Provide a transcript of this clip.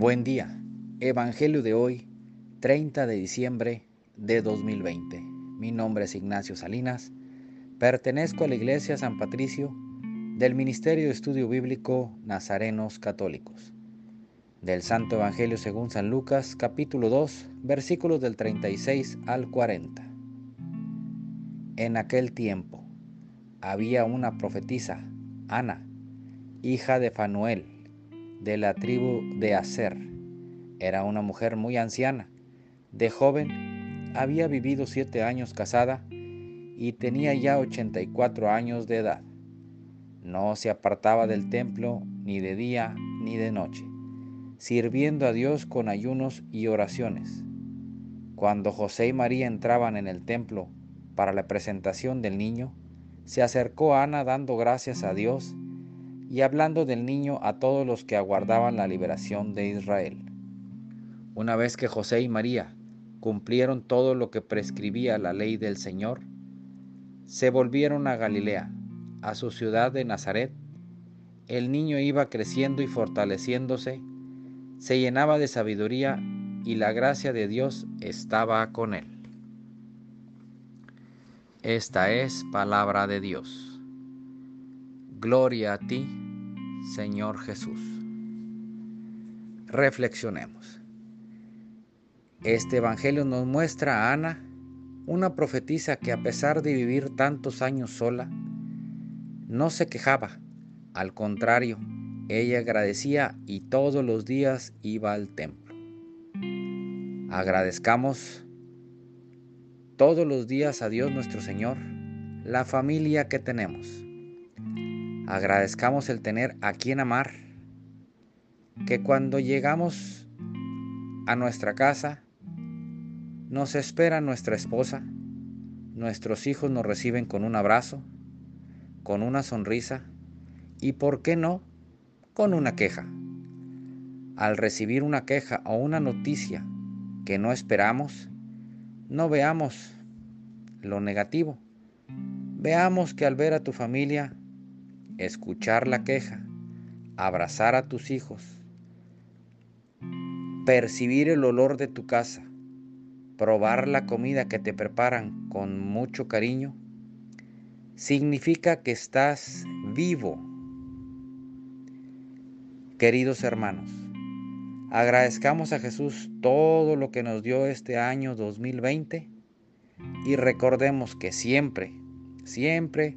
Buen día. Evangelio de hoy, 30 de diciembre de 2020. Mi nombre es Ignacio Salinas. Pertenezco a la Iglesia San Patricio del Ministerio de Estudio Bíblico Nazarenos Católicos. Del Santo Evangelio según San Lucas, capítulo 2, versículos del 36 al 40. En aquel tiempo había una profetisa, Ana, hija de Fanuel, de la tribu de Aser. Era una mujer muy anciana. De joven había vivido siete años casada y tenía ya 84 años de edad. No se apartaba del templo ni de día ni de noche, sirviendo a Dios con ayunos y oraciones. Cuando José y María entraban en el templo para la presentación del niño, se acercó Ana dando gracias a Dios y hablando del niño a todos los que aguardaban la liberación de Israel. Una vez que José y María cumplieron todo lo que prescribía la ley del Señor, se volvieron a Galilea, a su ciudad de Nazaret. El niño iba creciendo y fortaleciéndose, se llenaba de sabiduría y la gracia de Dios estaba con él. Esta es palabra de Dios. Gloria a ti, Señor Jesús. Reflexionemos. Este Evangelio nos muestra a Ana, una profetisa que a pesar de vivir tantos años sola, no se quejaba. Al contrario, ella agradecía y todos los días iba al templo. Agradezcamos todos los días a Dios nuestro Señor la familia que tenemos Agradezcamos el tener a quien amar, que cuando llegamos a nuestra casa nos espera nuestra esposa, nuestros hijos nos reciben con un abrazo, con una sonrisa y, ¿por qué no?, con una queja. Al recibir una queja o una noticia que no esperamos, no veamos lo negativo. Veamos que al ver a tu familia escuchar la queja, abrazar a tus hijos, percibir el olor de tu casa, probar la comida que te preparan con mucho cariño, significa que estás vivo. Queridos hermanos, agradezcamos a Jesús todo lo que nos dio este año 2020 y recordemos que siempre, siempre